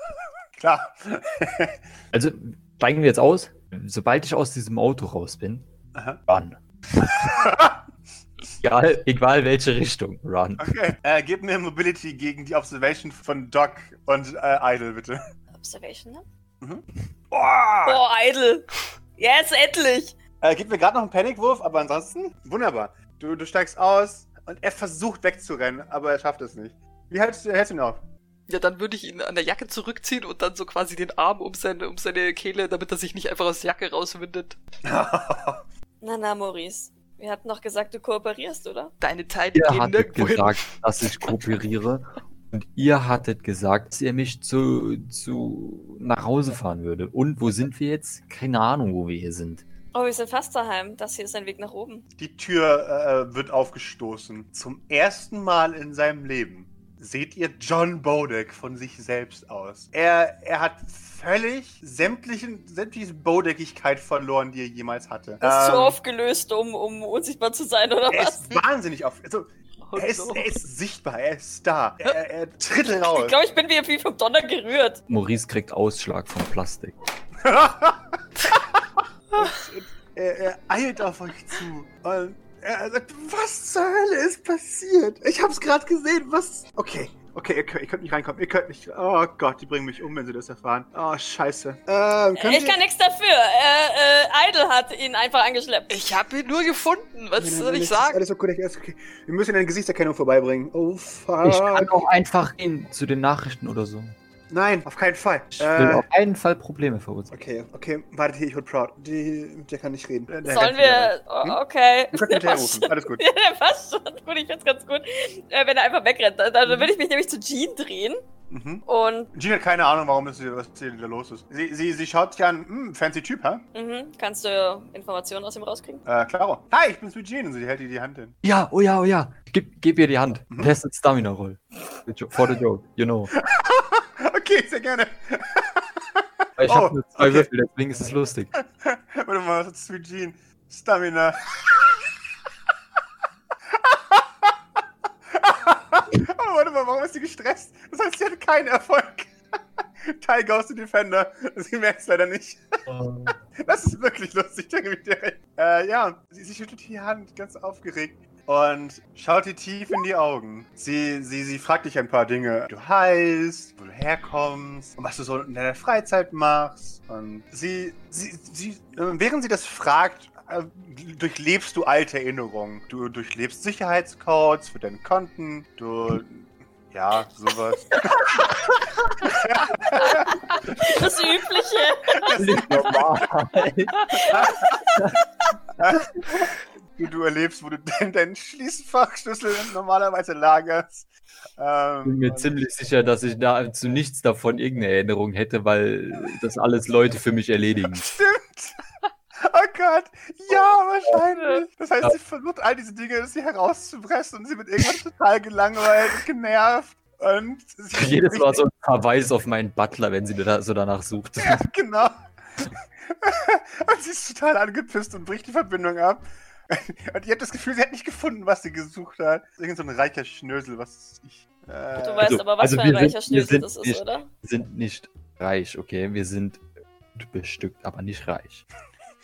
[SPEAKER 4] Klar.
[SPEAKER 2] Also, steigen wir jetzt aus. Sobald ich aus diesem Auto raus bin,
[SPEAKER 4] Aha.
[SPEAKER 2] run. egal, egal welche Richtung, run.
[SPEAKER 4] Okay. Äh, gib mir Mobility gegen die Observation von Doc und äh, Idle, bitte.
[SPEAKER 3] Observation, ne?
[SPEAKER 4] Boah!
[SPEAKER 3] Boah, Idle. Yes, endlich.
[SPEAKER 4] Äh, gib mir gerade noch einen Panikwurf, aber ansonsten wunderbar. Du, du steigst aus und er versucht wegzurennen, aber er schafft es nicht. Wie hältst du, hältst du ihn auf?
[SPEAKER 5] Ja, dann würde ich ihn an der Jacke zurückziehen und dann so quasi den Arm um seine, um seine Kehle, damit er sich nicht einfach aus der Jacke rauswindet.
[SPEAKER 3] Na, na, Maurice. Wir hatten noch gesagt, du kooperierst, oder?
[SPEAKER 5] Deine Teile
[SPEAKER 2] Ihr
[SPEAKER 5] gehen hin.
[SPEAKER 2] gesagt, dass ich kooperiere. Und ihr hattet gesagt, dass ihr mich zu, zu nach Hause fahren würde. Und wo sind wir jetzt? Keine Ahnung, wo wir hier sind.
[SPEAKER 3] Oh, wir sind fast daheim. Das hier ist ein Weg nach oben.
[SPEAKER 4] Die Tür äh, wird aufgestoßen. Zum ersten Mal in seinem Leben seht ihr John Bodek von sich selbst aus. Er, er hat völlig sämtlichen, sämtliche Bodeckigkeit verloren, die er jemals hatte.
[SPEAKER 3] Das ist zu
[SPEAKER 4] Ähm,
[SPEAKER 3] aufgelöst, um, um unsichtbar zu sein, oder
[SPEAKER 4] Er
[SPEAKER 3] was?
[SPEAKER 4] ist wahnsinnig auf. Also,
[SPEAKER 5] Oh,
[SPEAKER 4] er, ist,
[SPEAKER 5] no.
[SPEAKER 4] er ist sichtbar, er ist da. Er, er tritt
[SPEAKER 3] Ich
[SPEAKER 4] raus.
[SPEAKER 3] glaube, ich bin wie, wie vom Donner gerührt.
[SPEAKER 2] Maurice kriegt Ausschlag von Plastik.
[SPEAKER 4] er, er eilt auf euch zu. Und er sagt, was zur Hölle ist passiert? Ich hab's gerade gesehen, was... Okay, okay, ihr könnt, ihr könnt nicht reinkommen. Ihr könnt nicht... Oh Gott, die bringen mich um, wenn sie das erfahren. Oh, scheiße. Ähm, können
[SPEAKER 3] Ich kann nichts dafür. Äh, äh, Idle hat ihn einfach angeschleppt.
[SPEAKER 5] Ich habe ihn nur gefunden. Was
[SPEAKER 4] Nein, nein,
[SPEAKER 5] soll ich sagen?
[SPEAKER 4] Alles okay, alles okay. Wir müssen eine Gesichtserkennung vorbeibringen. Oh, fuck.
[SPEAKER 2] Ich kann auch einfach gehen zu den Nachrichten oder so.
[SPEAKER 4] Nein, auf keinen Fall.
[SPEAKER 2] Ich will
[SPEAKER 4] Äh,
[SPEAKER 2] auf keinen Fall Probleme verursachen.
[SPEAKER 4] okay, okay. Wartet hier, ich hol Proud. Die, mit der kann nicht reden. Der- der
[SPEAKER 3] Sollen wir. Oh,
[SPEAKER 4] Hm?
[SPEAKER 3] okay.
[SPEAKER 4] Du kannst hinterher rufen. Alles gut.
[SPEAKER 3] Ja, der passt schon. Gut, ich find's ganz gut. Äh, wenn er einfach wegrennt. Dann, dann würde ich mich nämlich zu Jean drehen
[SPEAKER 4] Mhm.
[SPEAKER 3] und.
[SPEAKER 4] Jean hat keine Ahnung, warum es hier, was hier da los ist. Sie, sie, sie schaut sich an, hm, fancy Typ, hä?
[SPEAKER 3] Mhm, kannst du Informationen aus ihm rauskriegen?
[SPEAKER 4] Äh, Claro. Hi, ich bin's mit Jean. Und sie hält ihr die Hand hin.
[SPEAKER 2] Ja, oh ja, oh ja. Gib, gib ihr die Hand.
[SPEAKER 4] Mhm.
[SPEAKER 2] Testet Stamina Roll. The jo- For the joke, you know.
[SPEAKER 4] Okay, sehr gerne.
[SPEAKER 2] Ich
[SPEAKER 4] Oh,
[SPEAKER 2] habe nur zwei
[SPEAKER 4] okay.
[SPEAKER 2] Würfel, deswegen ist es lustig.
[SPEAKER 4] Warte mal, was ist Sweet Jean? Stamina. oh, warte mal, warum ist sie gestresst? Das heißt, sie hat keinen Erfolg. Tiger aus dem Defender. Sie merkt es leider nicht. Das ist wirklich lustig, da gebe ich dir recht. Äh, ja, sie, sie schüttelt die Hand, ganz aufgeregt. Und schaut dir tief in die Augen. Sie, sie, sie fragt dich ein paar Dinge. Du heißt, wo du herkommst und was du so in deiner Freizeit machst. Und sie, sie, sie, äh, während sie das fragt, äh, durchlebst du alte Erinnerungen. Du durchlebst Sicherheitscodes für deine Konten. Du, ja, sowas.
[SPEAKER 3] Das Übliche.
[SPEAKER 2] Nicht normal.
[SPEAKER 4] Du, du erlebst, wo du deinen, deinen Schließfachschlüssel normalerweise lagerst. Ähm,
[SPEAKER 2] Ich bin mir
[SPEAKER 4] und-
[SPEAKER 2] ziemlich sicher, dass ich da zu nichts davon irgendeine Erinnerung hätte, weil das alles Leute für mich erledigen.
[SPEAKER 4] Stimmt. Oh Gott. Ja, wahrscheinlich. Das heißt, sie versucht all diese Dinge sie herauszupressen und sie wird irgendwann total gelangweilt und genervt. Und
[SPEAKER 2] Jedes Mal so ein Verweis auf meinen Butler, wenn sie da so danach sucht.
[SPEAKER 4] Ja, genau. und sie ist total angepisst und bricht die Verbindung ab. Und ihr habt das Gefühl, sie hat nicht gefunden, was sie gesucht hat. Irgend so ein reicher Schnösel, was ich. Äh,
[SPEAKER 3] Du weißt
[SPEAKER 2] Also-
[SPEAKER 3] aber, was
[SPEAKER 2] also
[SPEAKER 3] für ein reicher
[SPEAKER 2] sind-
[SPEAKER 3] Schnösel
[SPEAKER 2] sind
[SPEAKER 3] das ist,
[SPEAKER 2] nicht-
[SPEAKER 3] oder?
[SPEAKER 2] Wir sind nicht reich, okay? Wir sind bestückt, aber nicht reich.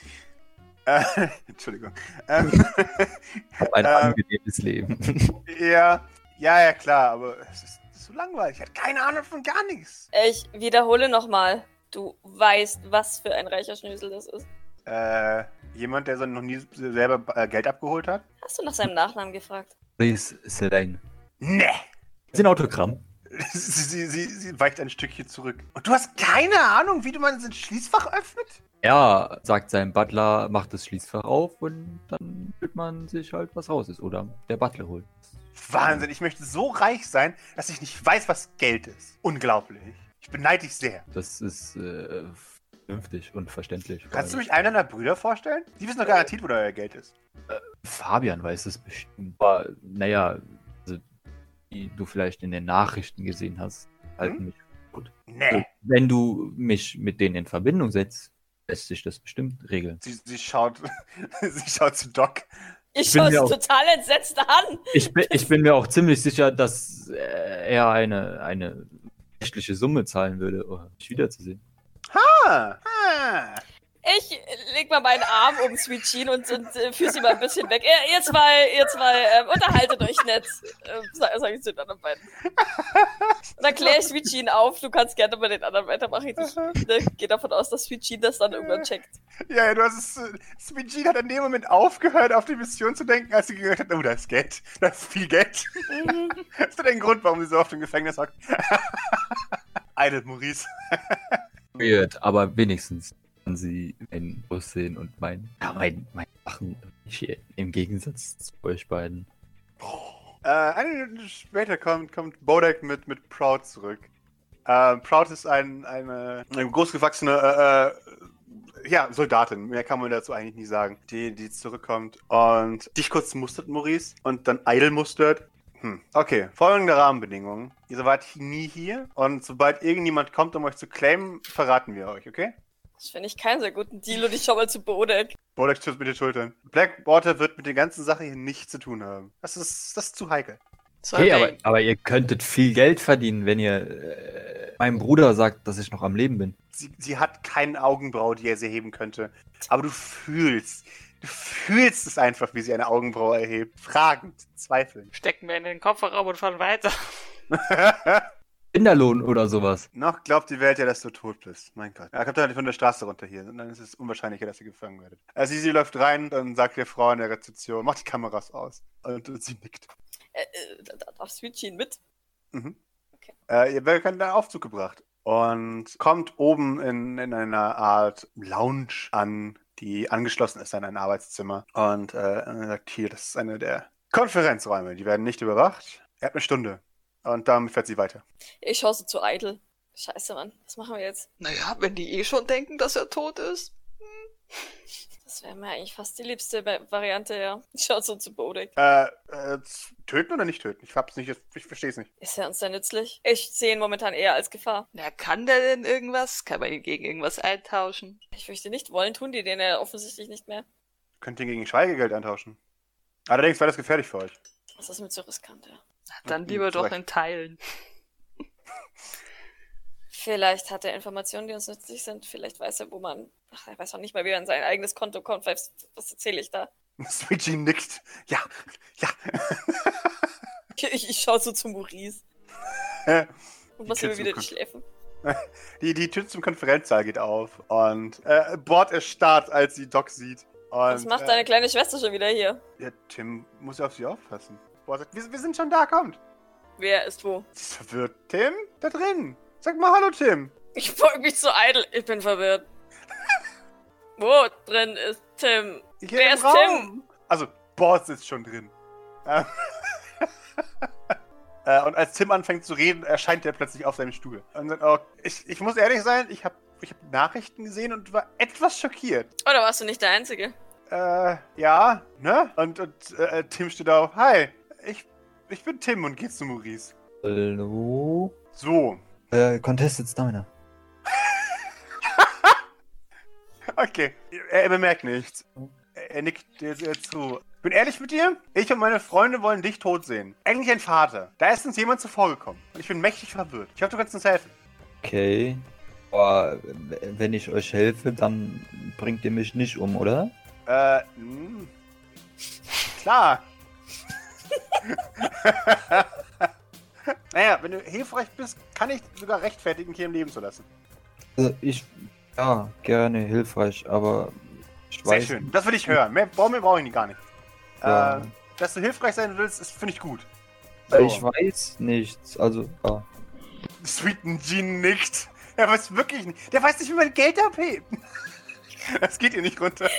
[SPEAKER 4] äh, Entschuldigung. Ähm,
[SPEAKER 2] Ich habe ein
[SPEAKER 4] Ähm.
[SPEAKER 2] angenehmes Leben.
[SPEAKER 4] ja, ja, ja, klar, aber es ist so langweilig. Ich hatte keine Ahnung von gar nichts.
[SPEAKER 3] Ich wiederhole nochmal. Du weißt, was für ein reicher Schnösel das ist.
[SPEAKER 4] Äh, jemand, der so noch nie selber äh, Geld abgeholt hat?
[SPEAKER 3] Hast du nach seinem Nachnamen gefragt?
[SPEAKER 2] Please, Selene.
[SPEAKER 4] Nee.
[SPEAKER 2] Ist ein Autogramm?
[SPEAKER 4] Sie, sie, sie, sie weicht ein Stückchen zurück. Und du hast keine Ahnung, wie du man ein Schließfach öffnet?
[SPEAKER 2] Ja, sagt sein Butler, macht das Schließfach auf und dann holt man sich halt was raus ist. Oder der Butler holt.
[SPEAKER 4] Wahnsinn, ich möchte so reich sein, dass ich nicht weiß, was Geld ist. Unglaublich. Ich beneide dich sehr.
[SPEAKER 2] Das ist äh, vernünftig und verständlich.
[SPEAKER 4] Kannst du mich einen deiner Brüder vorstellen? Die wissen doch garantiert, wo da euer Geld ist.
[SPEAKER 2] Fabian weiß es bestimmt. Aber naja, also, wie du vielleicht in den Nachrichten gesehen hast, halten
[SPEAKER 4] Hm?
[SPEAKER 2] mich.
[SPEAKER 4] Nee.
[SPEAKER 2] Wenn du mich mit denen in Verbindung setzt, lässt sich das bestimmt regeln.
[SPEAKER 4] Sie, sie schaut, sie schaut zu Doc.
[SPEAKER 3] Ich
[SPEAKER 2] bin
[SPEAKER 3] schaue
[SPEAKER 2] mir
[SPEAKER 3] es
[SPEAKER 2] auch-
[SPEAKER 3] total entsetzt an.
[SPEAKER 2] Ich bin, ich bin mir auch ziemlich sicher, dass äh, er eine, eine rechtliche Summe zahlen würde, um mich wiederzusehen.
[SPEAKER 4] Ah, ah.
[SPEAKER 3] Ich leg mal meinen Arm um Sweet Jean und, und äh, führe sie mal ein bisschen weg. Ihr, ihr zwei, ihr zwei, ähm, unterhaltet euch nett, äh, sag, sag ich zu den anderen beiden. Und dann kläre ich Sweet Jean auf. Du kannst gerne bei den anderen weitermachen. Ich ne, gehe davon aus, dass Sweet Jean das dann irgendwann checkt.
[SPEAKER 4] Ja, ja, du hast es. äh, Sweet Jean hat in dem Moment aufgehört, auf die Mission zu denken, als sie gehört hat, oh, da ist Geld. Da ist viel Geld. das ist der Grund, warum sie so oft im Gefängnis hockt. Idle Maurice.
[SPEAKER 2] Weird, aber wenigstens kann sie mein Aussehen und mein, ja, mein, mein Sachen im Gegensatz zu euch beiden.
[SPEAKER 4] Äh, eine Minute später kommt, kommt Bodek mit, mit Proud zurück. Äh, Proud ist ein, eine, eine großgewachsene äh, äh, ja, Soldatin, mehr kann man dazu eigentlich nicht sagen, die, die zurückkommt und dich kurz mustert, Maurice, und dann Idle mustert. Hm. Okay, folgende Rahmenbedingungen. Ihr seid nie hier und sobald irgendjemand kommt, um euch zu claimen, verraten wir euch, okay?
[SPEAKER 3] Das finde ich keinen sehr guten Deal und ich schau mal zu Bodek.
[SPEAKER 4] Bodek schützt mit den Schultern. Blackwater wird mit der ganzen Sache hier nichts zu tun haben. Das ist, das ist zu heikel.
[SPEAKER 2] Okay, aber, aber ihr könntet viel Geld verdienen, wenn ihr äh, meinem Bruder sagt, dass ich noch am Leben bin.
[SPEAKER 4] sie, sie hat keine Augenbraue, die er sie heben könnte. Aber du fühlst, du fühlst es einfach, wie sie eine Augenbraue erhebt. Fragend, zweifelnd.
[SPEAKER 5] Stecken wir in den Kofferraum und fahren weiter.
[SPEAKER 2] Kinderlohn oder sowas.
[SPEAKER 4] Noch glaubt die Welt ja, dass du tot bist. Mein Gott. Er kommt halt von der Straße runter hier. Und dann ist es unwahrscheinlicher, dass ihr gefangen werdet. Also sie, läuft rein, dann sagt die Frau in der Rezeption, mach die Kameras aus. Und, und sie nickt.
[SPEAKER 3] Äh, äh, da da darf Jean mit.
[SPEAKER 4] Mhm.
[SPEAKER 3] Okay.
[SPEAKER 4] Äh, ihr werdet in den Aufzug gebracht und kommt oben in, in einer Art Lounge an, die angeschlossen ist an ein Arbeitszimmer. Und äh, sagt, hier, das ist eine der Konferenzräume. Die werden nicht überwacht. Er hat eine Stunde. Und damit fährt sie weiter.
[SPEAKER 3] Ich schaue so zu Idle. Scheiße, Mann. Was machen wir jetzt?
[SPEAKER 5] Naja, wenn die eh schon denken, dass er tot ist.
[SPEAKER 3] Das wäre mir eigentlich fast die liebste Va- Variante, ja. Ich schaue so zu Bodek.
[SPEAKER 4] Äh, äh, töten oder nicht töten? Ich hab's nicht, ich verstehe es nicht.
[SPEAKER 3] Ist er uns da nützlich? Ich sehe ihn momentan eher als Gefahr.
[SPEAKER 5] Na, kann der denn irgendwas? Kann man ihn gegen irgendwas eintauschen?
[SPEAKER 3] Ich fürchte nicht. Wollen tun die den ja offensichtlich nicht mehr.
[SPEAKER 4] Könnt ihr ihn gegen Schweigegeld eintauschen. Allerdings wäre das gefährlich für euch.
[SPEAKER 3] Das ist mir zu riskant, ja.
[SPEAKER 5] Na, Dann
[SPEAKER 4] Mhm,
[SPEAKER 5] lieber doch in Teilen.
[SPEAKER 3] Vielleicht hat er Informationen, die uns nützlich sind. Vielleicht weiß er, wo man. Ach, er weiß auch nicht mal, wie er in sein eigenes Konto kommt. Was, was erzähle ich da?
[SPEAKER 4] Switchy nickt. Ja, ja.
[SPEAKER 3] Ich, ich schaue so zu Maurice. Und mir
[SPEAKER 4] zum
[SPEAKER 3] wieder die Schläfen.
[SPEAKER 4] Die, die Tür zum Konferenzsaal geht auf und äh, Bord erstarrt, als sie Doc sieht. Und,
[SPEAKER 3] Was macht
[SPEAKER 4] äh,
[SPEAKER 3] deine kleine Schwester schon wieder hier?
[SPEAKER 4] Ja, Tim muss ja auf sie aufpassen. Bord sagt, wir, wir sind schon da, kommt.
[SPEAKER 3] Wer ist wo?
[SPEAKER 4] Sie ist verwirrt. Tim, da drin. Sag mal Hallo, Tim.
[SPEAKER 3] Ich folge mich zu Idle. Ich bin verwirrt. wo drin ist Tim?
[SPEAKER 4] Hier
[SPEAKER 3] Wer
[SPEAKER 4] im
[SPEAKER 3] ist
[SPEAKER 4] Raum. Also, Bord sitzt schon drin. Äh, und als Tim anfängt zu reden, erscheint er plötzlich auf seinem Stuhl. Und sagt, oh, ich, ich muss ehrlich sein, ich habe ich hab Nachrichten gesehen und war etwas schockiert.
[SPEAKER 3] Oder warst du nicht der Einzige?
[SPEAKER 4] Äh, ja, ne? Und, und äh, Tim steht auf. Hi, ich, ich bin Tim und geht zu Maurice.
[SPEAKER 2] Hallo?
[SPEAKER 4] So,
[SPEAKER 2] Äh, Contested Stamina.
[SPEAKER 4] okay. Er, er bemerkt nichts. Er, nickt dir sehr zu. Bin ehrlich mit dir? Ich und meine Freunde wollen dich tot sehen. Eigentlich ein Vater. Da ist uns jemand zuvorgekommen. Und ich bin mächtig verwirrt. Ich hoffe, du kannst uns helfen.
[SPEAKER 2] Okay. Aber wenn ich euch helfe, dann bringt ihr mich nicht um, oder?
[SPEAKER 4] Äh, mh. Klar. naja, wenn du hilfreich bist, kann ich sogar rechtfertigen, hier im Leben zu lassen.
[SPEAKER 2] Also ich, ja, gerne hilfreich, aber ich
[SPEAKER 4] Sehr
[SPEAKER 2] weiß
[SPEAKER 4] schön. Das will ich hören. Mehr brauche mehr brauche ich gar nicht.
[SPEAKER 2] Ja.
[SPEAKER 4] Äh, dass du hilfreich sein willst, ist finde ich gut.
[SPEAKER 2] Äh, Ich weiß nichts. Also, ja.
[SPEAKER 4] Sweeten Jean nickt. Er weiß wirklich nicht. Der weiß nicht, wie man Geld abhebt. Das geht ihr nicht runter.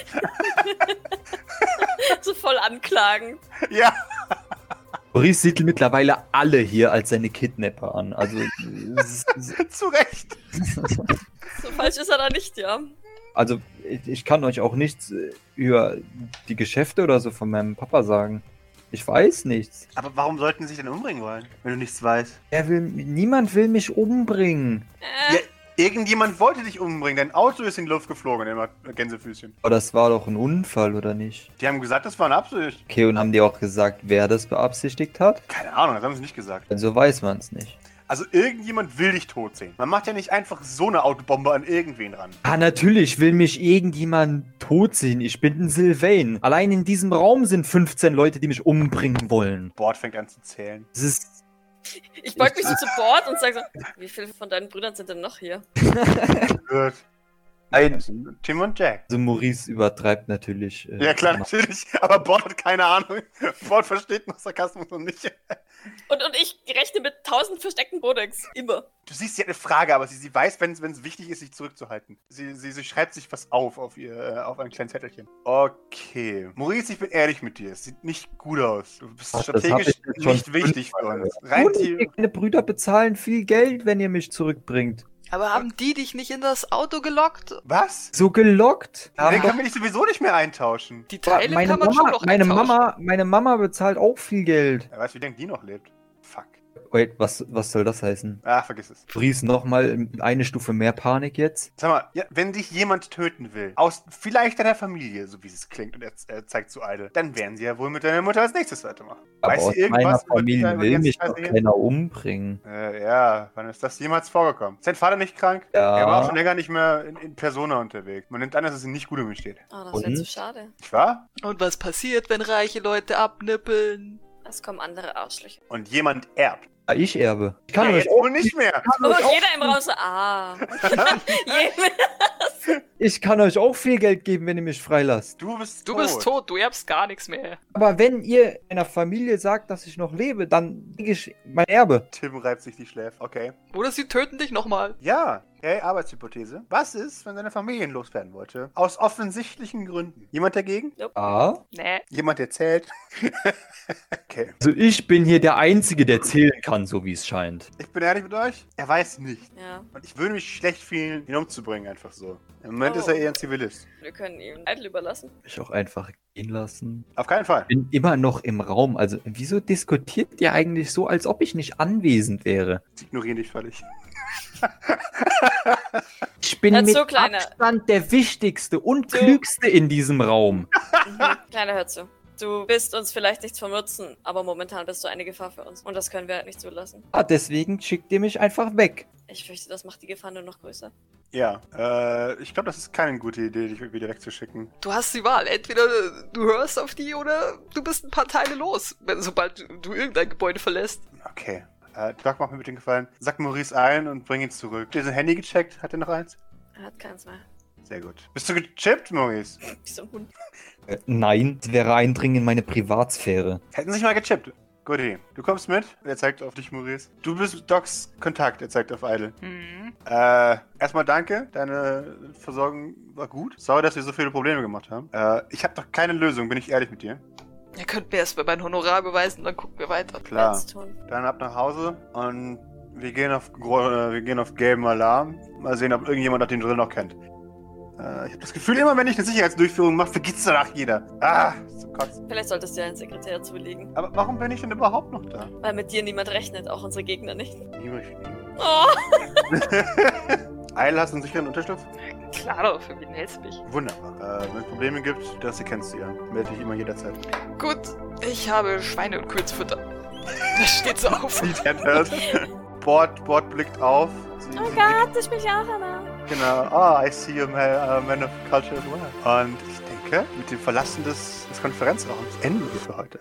[SPEAKER 3] so voll anklagend.
[SPEAKER 4] Ja.
[SPEAKER 2] Maurice sieht mittlerweile alle hier als seine Kidnapper an. Also,
[SPEAKER 4] Zu Recht.
[SPEAKER 3] So falsch ist er da nicht, ja.
[SPEAKER 2] also ich, ich kann euch auch nichts äh, über die Geschäfte oder so von meinem Papa sagen. Ich weiß nichts.
[SPEAKER 4] Aber warum sollten sie sich denn umbringen wollen, wenn du nichts weißt?
[SPEAKER 2] Er will, niemand will mich umbringen.
[SPEAKER 3] Äh,
[SPEAKER 4] Ja, irgendjemand wollte dich umbringen. Dein Auto ist in die Luft geflogen, immer Gänsefüßchen.
[SPEAKER 2] Aber das war doch ein Unfall, oder nicht?
[SPEAKER 4] Die haben gesagt, das war eine Absicht.
[SPEAKER 2] Okay, und haben die auch gesagt, wer das beabsichtigt hat?
[SPEAKER 4] Keine Ahnung, das haben sie nicht gesagt.
[SPEAKER 2] Also weiß man es nicht.
[SPEAKER 4] Also irgendjemand will dich tot sehen. Man macht ja nicht einfach so eine Autobombe an irgendwen ran.
[SPEAKER 2] Ah, natürlich will mich irgendjemand tot sehen. Ich bin ein Sylvain. Allein in diesem Raum sind 15 Leute, die mich umbringen wollen.
[SPEAKER 4] Bord fängt an zu zählen.
[SPEAKER 2] Das ist.
[SPEAKER 3] Ich beug mich so zu Bord und sage so, wie viele von deinen Brüdern sind denn noch hier?
[SPEAKER 2] Ein,
[SPEAKER 4] Tim und Jack.
[SPEAKER 2] also Maurice übertreibt natürlich. äh,
[SPEAKER 4] Ja klar, natürlich. Aber Bord hat keine Ahnung. Bord versteht noch Sarkasmus und nicht.
[SPEAKER 3] Und, und ich rechne mit tausend versteckten Bodex. Immer.
[SPEAKER 4] Du siehst, sie hat eine Frage, aber sie, sie weiß, wenn es wichtig ist, sich zurückzuhalten. Sie, sie, sie schreibt sich was auf auf, ihr, äh, auf ein kleines Zettelchen. Okay. Maurice, ich bin ehrlich mit dir. Es sieht nicht gut aus. Du bist
[SPEAKER 2] Ach,
[SPEAKER 4] strategisch nicht wichtig für uns. Rein
[SPEAKER 2] meine Brüder bezahlen viel Geld, wenn ihr mich zurückbringt.
[SPEAKER 5] Aber haben die dich nicht in das Auto gelockt?
[SPEAKER 4] Was?
[SPEAKER 2] So gelockt.
[SPEAKER 4] Den
[SPEAKER 2] Haben
[SPEAKER 4] können wir dich sowieso nicht mehr eintauschen.
[SPEAKER 5] Die Teile
[SPEAKER 2] meine
[SPEAKER 5] kann man schon
[SPEAKER 2] Mama,
[SPEAKER 5] noch
[SPEAKER 2] meine
[SPEAKER 5] eintauschen.
[SPEAKER 2] Mama, meine Mama bezahlt auch viel Geld.
[SPEAKER 4] Wer weiß, wie denkt die noch lebt.
[SPEAKER 2] Wait, was, was soll das heißen?
[SPEAKER 4] Ah, vergiss es.
[SPEAKER 2] Fries nochmal eine Stufe mehr Panik jetzt?
[SPEAKER 4] Sag mal, ja, wenn dich jemand töten will, aus vielleicht deiner Familie, so wie es klingt, und er äh, zeigt zu Idle, dann werden sie ja wohl mit deiner Mutter als nächstes weitermachen.
[SPEAKER 2] Aber
[SPEAKER 4] Weiß
[SPEAKER 2] aus
[SPEAKER 4] sie irgendwas
[SPEAKER 2] meiner Familie
[SPEAKER 4] über
[SPEAKER 2] will mich doch keiner umbringen.
[SPEAKER 4] Äh, ja, wann ist das jemals vorgekommen? Ist dein Vater nicht krank?
[SPEAKER 2] Ja.
[SPEAKER 4] Er war auch schon länger nicht mehr in, in Persona unterwegs. Man nimmt an, dass es ihm nicht gut um ihn steht.
[SPEAKER 3] Oh, das wäre zu schade.
[SPEAKER 4] Nicht wahr?
[SPEAKER 5] Und was passiert, wenn reiche Leute abnippeln?
[SPEAKER 3] Es kommen andere Arschlöcher.
[SPEAKER 4] Und jemand erbt.
[SPEAKER 2] Ja, Ich erbe. Ich kann
[SPEAKER 4] ja,
[SPEAKER 2] euch
[SPEAKER 4] jetzt
[SPEAKER 2] auch
[SPEAKER 4] nicht mehr.
[SPEAKER 3] Oh, jeder im Raum so, ah.
[SPEAKER 2] Ich kann euch auch viel Geld geben, wenn ihr mich freilasst.
[SPEAKER 4] Du bist
[SPEAKER 5] Du
[SPEAKER 4] tot.
[SPEAKER 5] bist tot, du erbst gar nichts mehr.
[SPEAKER 2] Aber wenn ihr einer Familie sagt, dass ich noch lebe, dann kriege ich mein Erbe.
[SPEAKER 4] Tim reibt sich die Schläfe. Okay.
[SPEAKER 5] Oder sie töten dich nochmal.
[SPEAKER 4] Ja, okay, Arbeitshypothese. Was ist, wenn seine Familie loswerden wollte? Aus offensichtlichen Gründen. Jemand dagegen?
[SPEAKER 2] Ja.
[SPEAKER 5] Nee.
[SPEAKER 4] Jemand, der zählt? okay.
[SPEAKER 2] Also ich bin hier der Einzige, der zählen kann, so wie es scheint.
[SPEAKER 4] Ich bin ehrlich mit euch. Er weiß nicht.
[SPEAKER 3] Ja,
[SPEAKER 4] Und ich würde mich schlecht fühlen, ihn umzubringen, einfach so. Im Moment ist er eher ein Zivilist.
[SPEAKER 3] wir können ihm Idle überlassen.
[SPEAKER 2] Ich auch einfach gehen lassen.
[SPEAKER 4] Auf keinen Fall.
[SPEAKER 2] Bin immer noch im Raum. Also wieso diskutiert ihr eigentlich so, als ob ich nicht anwesend wäre?
[SPEAKER 4] Sie ignorieren dich völlig.
[SPEAKER 2] Ich bin mit
[SPEAKER 3] Kleiner.
[SPEAKER 2] Abstand der wichtigste und
[SPEAKER 3] Du-
[SPEAKER 2] klügste in diesem Raum.
[SPEAKER 3] Mhm. Kleiner, hör zu. Du bist uns vielleicht nichts vom Nutzen, aber momentan bist du eine Gefahr für uns. Und das können wir halt nicht zulassen.
[SPEAKER 2] Ah, deswegen schickt ihr mich einfach weg.
[SPEAKER 3] Ich fürchte, das macht die Gefahr nur noch größer.
[SPEAKER 4] Ja, äh, ich glaube, das ist keine gute Idee, dich wieder wegzuschicken.
[SPEAKER 5] Du hast die Wahl. Entweder du hörst auf die oder du bist ein paar Teile los, wenn, sobald du irgendein Gebäude verlässt.
[SPEAKER 4] Okay. Äh, Doc, mach mir bitte den Gefallen. Sag Maurice ein und bring ihn zurück. Habt ihr sein Handy gecheckt? Hat er noch eins?
[SPEAKER 3] Er hat keins mehr.
[SPEAKER 4] Sehr gut. Bist du gechippt, Maurice?
[SPEAKER 3] Wie so ein Hund.
[SPEAKER 2] Äh, nein, es wäre Eindringen in meine Privatsphäre.
[SPEAKER 4] Hätten sich mal gechippt. Gut, Idee. Du kommst mit. Er zeigt auf dich, Maurice. Du bist Docs Kontakt. Er zeigt auf Idle.
[SPEAKER 5] Hm.
[SPEAKER 4] Äh, erstmal danke. Deine Versorgung war gut. Sorry, dass wir so viele Probleme gemacht haben. Äh, ich habe doch keine Lösung, bin ich ehrlich mit dir.
[SPEAKER 5] Ihr könnt mir erstmal mein Honorar beweisen, dann gucken wir weiter.
[SPEAKER 4] Klar. Dann ab nach Hause und wir gehen auf, äh, wir gehen auf gelben Alarm. Mal sehen, ob irgendjemand den Drill noch kennt. Äh, ich habe das Gefühl, immer wenn ich eine Sicherheitsdurchführung mache, vergisst danach jeder. Ah, zu kotzen.
[SPEAKER 3] Vielleicht solltest du einen Sekretär zulegen.
[SPEAKER 4] Aber warum bin ich denn überhaupt noch da?
[SPEAKER 3] Weil mit dir niemand rechnet, auch unsere Gegner nicht.
[SPEAKER 4] Niemand.
[SPEAKER 3] Oh!
[SPEAKER 4] Eil, hast du einen sicheren Unterschlupf?
[SPEAKER 5] Klar doch, für wen hältst du mich?
[SPEAKER 4] Wunderbar. Äh, wenn es Probleme gibt, das kennst du ja. Melde dich immer jederzeit.
[SPEAKER 5] Gut, ich habe Schweine und Kurzfutter. Das steht so auf.
[SPEAKER 4] Sieht er das? Bord, Bord blickt auf. Sie,
[SPEAKER 3] Oh
[SPEAKER 4] sie
[SPEAKER 3] Gott, ich bin ja auch Anna.
[SPEAKER 4] Genau. Ah, I see you man, uh, man of culture as well. Und ich denke, mit dem Verlassen des, des Konferenzraums enden wir für heute.